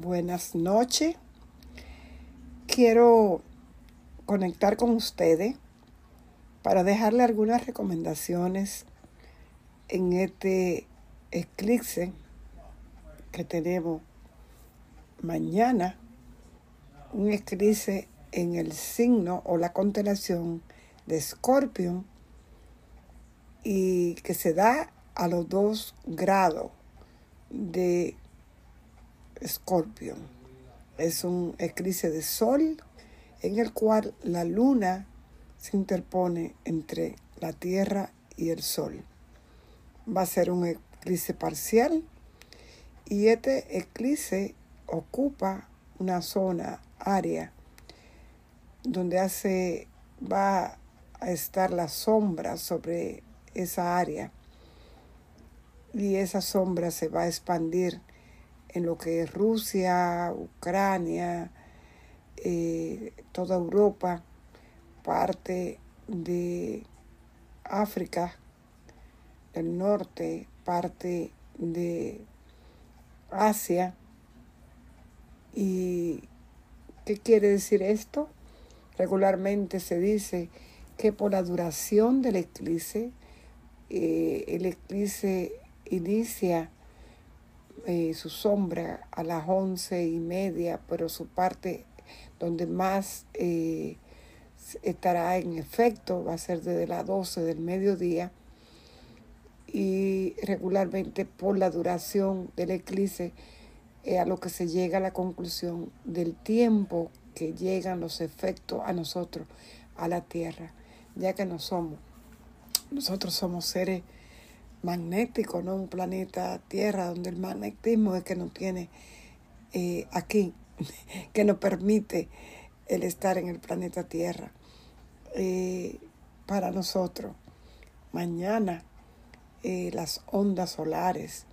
buenas noches. Quiero conectar con ustedes para dejarle algunas recomendaciones en este eclipse que tenemos mañana, un eclipse en el signo o la constelación de Escorpio y que se da a los dos grados de Escorpio. Es un eclipse de sol en el cual la luna se interpone entre la Tierra y el Sol. Va a ser un eclipse parcial y este eclipse ocupa una zona, área, donde hace, va a estar la sombra sobre esa área y esa sombra se va a expandir en lo que es Rusia, Ucrania, eh, toda Europa, parte de África del norte, parte de Asia. ¿Y qué quiere decir esto? Regularmente se dice que por la duración del eclipse, eh, el eclipse inicia eh, su sombra a las once y media, pero su parte donde más eh, estará en efecto va a ser desde las 12 del mediodía y regularmente por la duración del eclipse a lo que se llega a la conclusión del tiempo que llegan los efectos a nosotros, a la Tierra, ya que no somos, nosotros somos seres magnético, ¿no? Un planeta Tierra donde el magnetismo es que nos tiene eh, aquí, que nos permite el estar en el planeta Tierra. Eh, para nosotros, mañana eh, las ondas solares,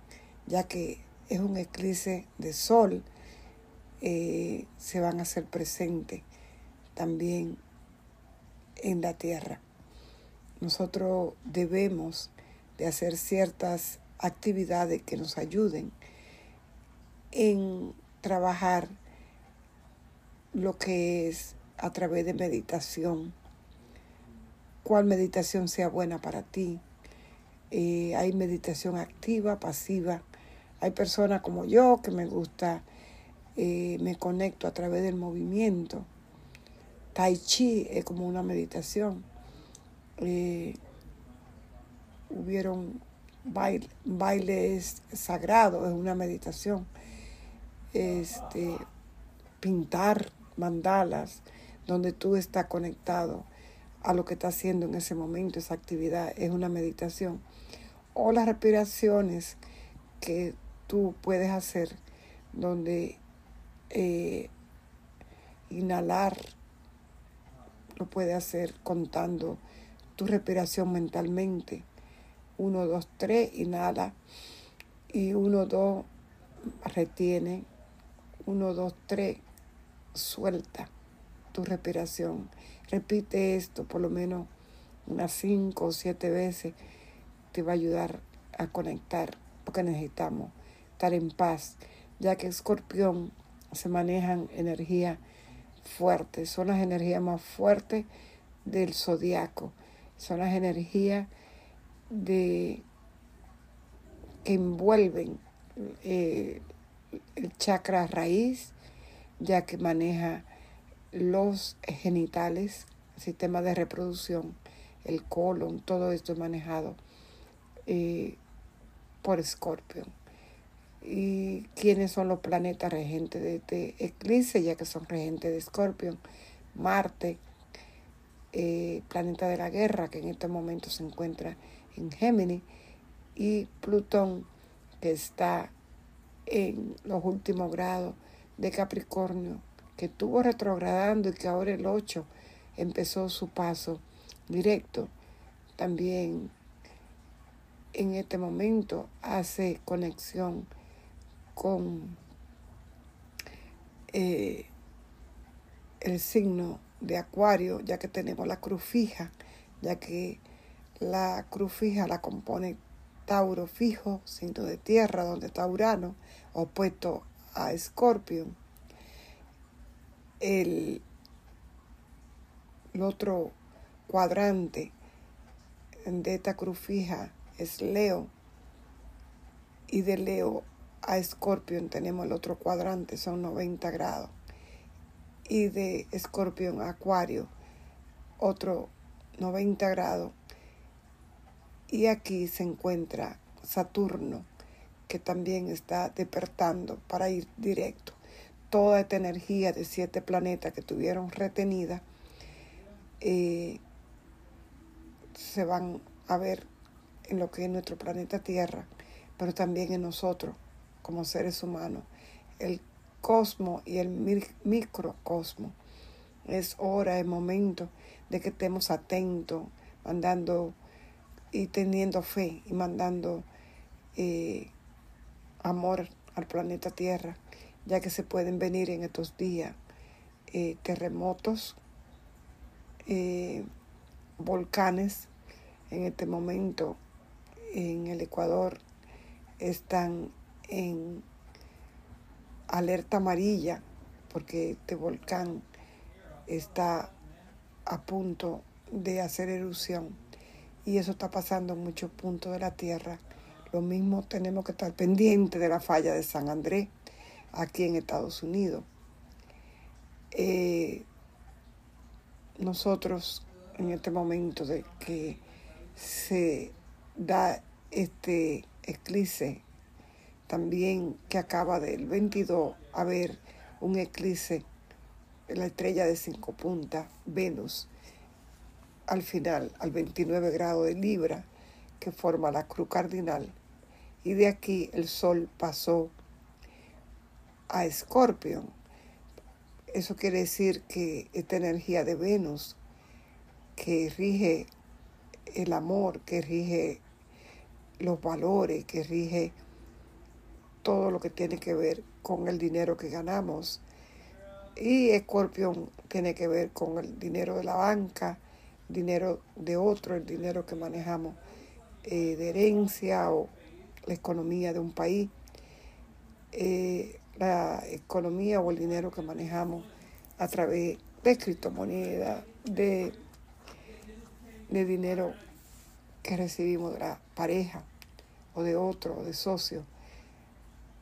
ya que es un eclipse de sol, se van a hacer presentes también en la Tierra. Nosotros debemos de hacer ciertas actividades que nos ayuden en trabajar lo que es a través de meditación, cuál meditación sea buena para ti. Eh, hay meditación activa, pasiva. Hay personas como yo que me gusta, eh, me conecto a través del movimiento. Tai Chi es como una meditación. Eh, hubieron bailes sagrados, es una meditación. Este, pintar mandalas, donde tú estás conectado a lo que estás haciendo en ese momento, esa actividad, es una meditación. O las respiraciones que tú puedes hacer, donde eh, inhalar lo puedes hacer contando tu respiración mentalmente 1, 2, 3, inhala. Y 1, 2, retiene. 1, 2, 3, suelta tu respiración. Repite esto por lo menos unas 5 o 7 veces. Te va a ayudar a conectar porque necesitamos estar en paz, ya que escorpión se manejan energías fuertes, son las energías más fuertes del zodiaco, son las energías de que envuelven eh, el chakra raíz, ya que maneja los genitales, el sistema de reproducción, el colon, todo esto es manejado eh, por Escorpio. ¿Y quiénes son los planetas regentes de este eclipse? Ya que son regentes de Escorpio, Marte, eh, planeta de la guerra, que en este momento se encuentra en Géminis, y Plutón, que está en los últimos grados de Capricornio, que estuvo retrogradando y que ahora el 8 empezó su paso directo. También en este momento hace conexión con eh, el signo de Acuario, ya que tenemos la cruz fija, ya que la cruz fija la compone Tauro fijo, cinto de tierra, donde está Urano, opuesto a Escorpio. El, el otro cuadrante de esta cruz fija es Leo. Y de Leo a Escorpión tenemos el otro cuadrante, son 90 grados. Y de Escorpión a Acuario, otro 90 grados. Y aquí se encuentra Saturno, que también está despertando para ir directo. Toda esta energía de siete planetas que tuvieron retenida eh, se van a ver en lo que es nuestro planeta Tierra, pero también en nosotros como seres humanos. El cosmos y el microcosmo. Es hora, es momento de que estemos atentos, mandando y teniendo fe y mandando eh, amor al planeta Tierra, ya que se pueden venir en estos días eh, terremotos, eh, volcanes. En este momento en el Ecuador están en alerta amarilla porque este volcán está a punto de hacer erupción y eso está pasando en muchos puntos de la Tierra. Lo mismo tenemos que estar pendientes de la falla de San Andrés aquí en Estados Unidos. Eh, nosotros en este momento de que se da este eclipse también que acaba del 22 a ver un eclipse la estrella de cinco puntas, Venus, al final, al 29 grado de Libra, que forma la cruz cardinal. Y de aquí el Sol pasó a Escorpio. Eso quiere decir que esta energía de Venus, que rige el amor, que rige los valores, que rige todo lo que tiene que ver con el dinero que ganamos. Y Escorpión tiene que ver con el dinero de la banca, dinero de otro, el dinero que manejamos eh, de herencia o la economía de un país, eh, la economía o el dinero que manejamos a través de criptomonedas, de, de dinero que recibimos de la pareja o de otro, o de socio.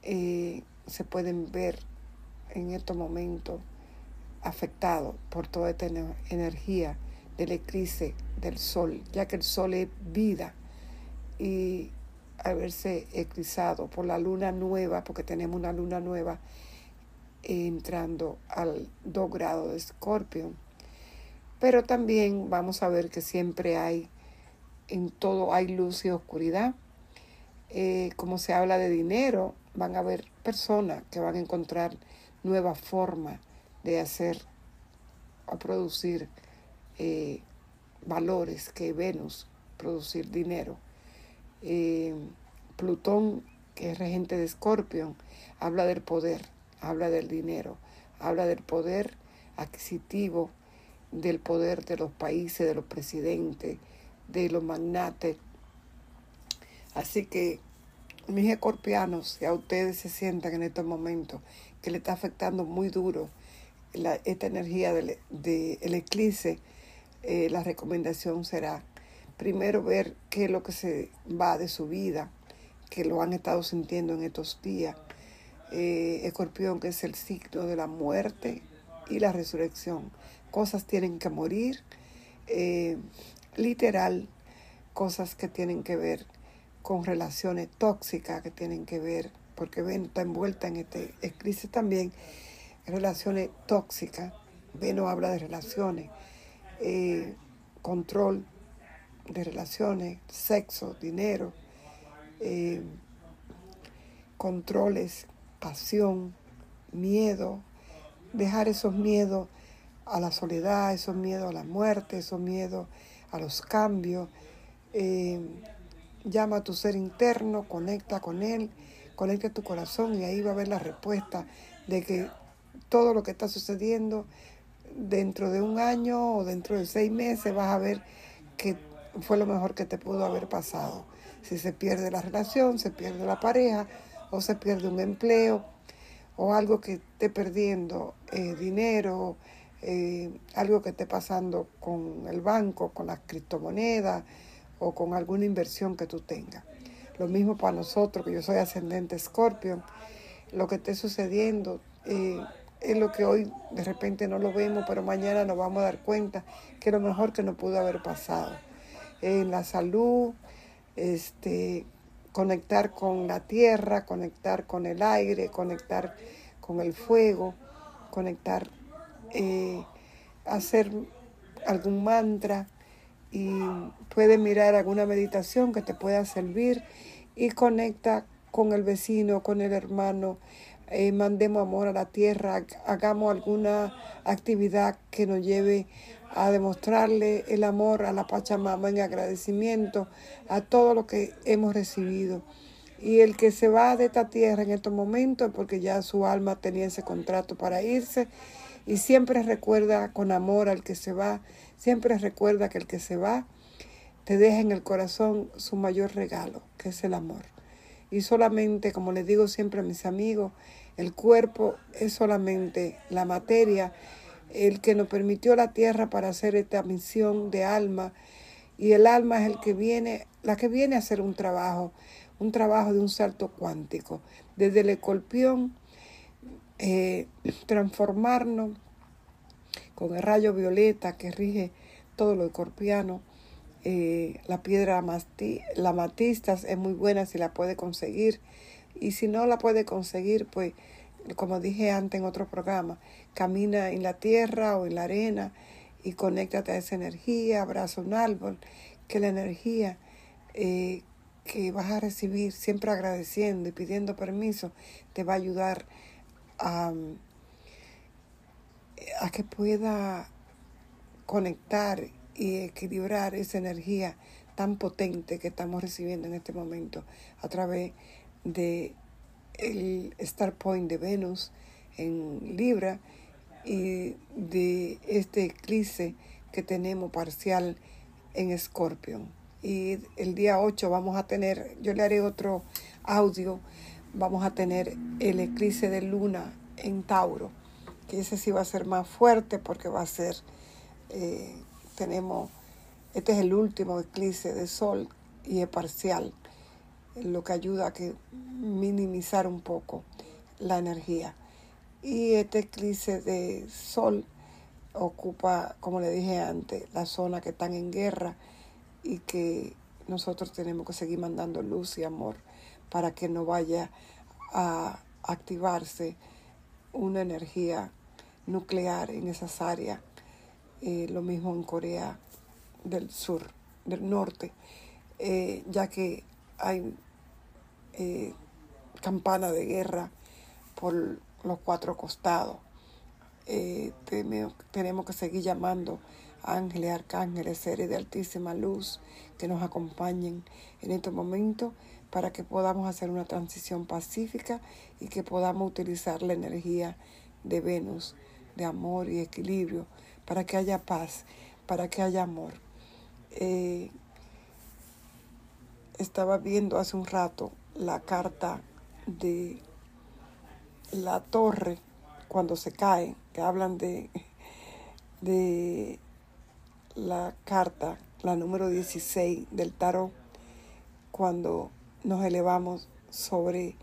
Eh, se pueden ver en estos momentos afectados por toda esta energía del eclipse del sol, ya que el sol es vida y al verse eclipsado por la luna nueva, porque tenemos una luna nueva entrando al 2 grados de escorpio. Pero también vamos a ver que siempre hay, en todo hay luz y oscuridad. Eh, como se habla de dinero, van a haber personas que van a encontrar nuevas formas de hacer o producir eh, valores que Venus, producir dinero. Eh, Plutón, que es regente de Escorpio, habla del poder, habla del dinero, habla del poder adquisitivo, del poder de los países, de los presidentes, de los magnates. Así que mis escorpianos, si a ustedes se sientan en estos momentos que le está afectando muy duro esta energía del de, eclipse, eh, la recomendación será primero ver qué es lo que se va de su vida, que lo han estado sintiendo en estos días. Eh, escorpión, que es el signo de la muerte y la resurrección. Cosas tienen que morir, eh, literal, cosas que tienen que ver con relaciones tóxicas que tienen que ver, porque Venus está envuelta en este crisis también, relaciones tóxicas. Venus habla de relaciones, eh, control de relaciones, sexo, dinero, eh, controles, pasión, miedo, dejar esos miedos a la soledad, esos miedos a la muerte, esos miedos a los cambios. Eh, llama a tu ser interno, conecta con él, conecta tu corazón y ahí va a haber la respuesta de que todo lo que está sucediendo dentro de un año o dentro de seis meses vas a ver que fue lo mejor que te pudo haber pasado. Si se pierde la relación, se pierde la pareja o se pierde un empleo o algo que esté perdiendo, eh, dinero, eh, algo que esté pasando con el banco, con las criptomonedas o con alguna inversión que tú tengas. Lo mismo para nosotros, que yo soy ascendente Scorpio, lo que esté sucediendo eh, es lo que hoy de repente no lo vemos, pero mañana nos vamos a dar cuenta que es lo mejor que nos pudo haber pasado. En la salud, este, conectar con la tierra, conectar con el aire, conectar con el fuego, conectar, eh, hacer algún mantra y puedes mirar alguna meditación que te pueda servir y conecta con el vecino, con el hermano, eh, mandemos amor a la tierra, hagamos alguna actividad que nos lleve a demostrarle el amor a la Pachamama en agradecimiento a todo lo que hemos recibido. Y el que se va de esta tierra en estos momentos, porque ya su alma tenía ese contrato para irse, y siempre recuerda con amor al que se va, siempre recuerda que el que se va te deja en el corazón su mayor regalo, que es el amor. Y solamente, como les digo siempre a mis amigos, el cuerpo es solamente la materia el que nos permitió la tierra para hacer esta misión de alma y el alma es el que viene, la que viene a hacer un trabajo, un trabajo de un salto cuántico, desde el escorpión, eh, transformarnos con el rayo violeta que rige todo lo escorpiano. Eh, la piedra la matistas es muy buena si la puede conseguir. Y si no la puede conseguir pues como dije antes en otro programa, camina en la tierra o en la arena y conéctate a esa energía, abraza un árbol, que la energía eh, que vas a recibir, siempre agradeciendo y pidiendo permiso, te va a ayudar a, a que pueda conectar y equilibrar esa energía tan potente que estamos recibiendo en este momento a través de el Star Point de Venus en Libra y de este eclipse que tenemos parcial en Escorpión. Y el día 8 vamos a tener, yo le haré otro audio, vamos a tener el eclipse de luna en Tauro, que ese sí va a ser más fuerte porque va a ser, eh, tenemos, este es el último eclipse de sol y es parcial lo que ayuda a que minimizar un poco la energía. Y este eclipse de sol ocupa, como le dije antes, la zona que están en guerra y que nosotros tenemos que seguir mandando luz y amor para que no vaya a activarse una energía nuclear en esas áreas. Eh, lo mismo en Corea del Sur, del Norte, eh, ya que hay eh, campana de guerra por los cuatro costados. Eh, tenemos que seguir llamando ángeles, arcángeles, seres de altísima luz que nos acompañen en estos momentos para que podamos hacer una transición pacífica y que podamos utilizar la energía de Venus, de amor y equilibrio, para que haya paz, para que haya amor. Eh, estaba viendo hace un rato la carta de la torre cuando se cae, que hablan de, de la carta, la número 16 del tarot, cuando nos elevamos sobre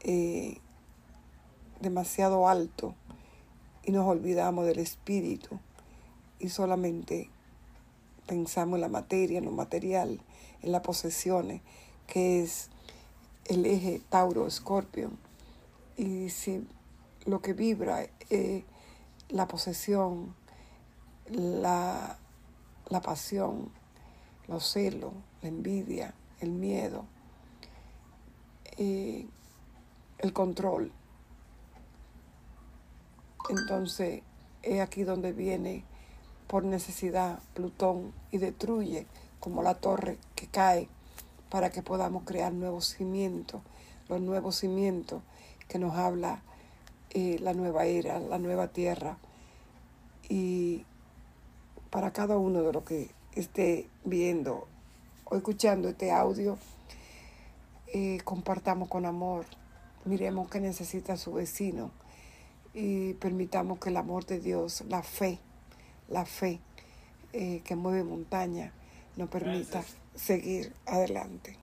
eh, demasiado alto y nos olvidamos del espíritu y solamente pensamos en la materia, en lo material, en las posesiones, que es el eje Tauro-Escorpio. Y si lo que vibra es la posesión, la, la pasión, los celos, la envidia, el miedo, eh, el control. Entonces es aquí donde viene por necesidad Plutón y destruye como la torre que cae para que podamos crear nuevos cimientos, los nuevos cimientos que nos habla eh, la nueva era, la nueva tierra. Y para cada uno de los que esté viendo o escuchando este audio, eh, compartamos con amor, miremos qué necesita su vecino y permitamos que el amor de Dios, la fe, la fe eh, que mueve montaña, nos permita seguir adelante.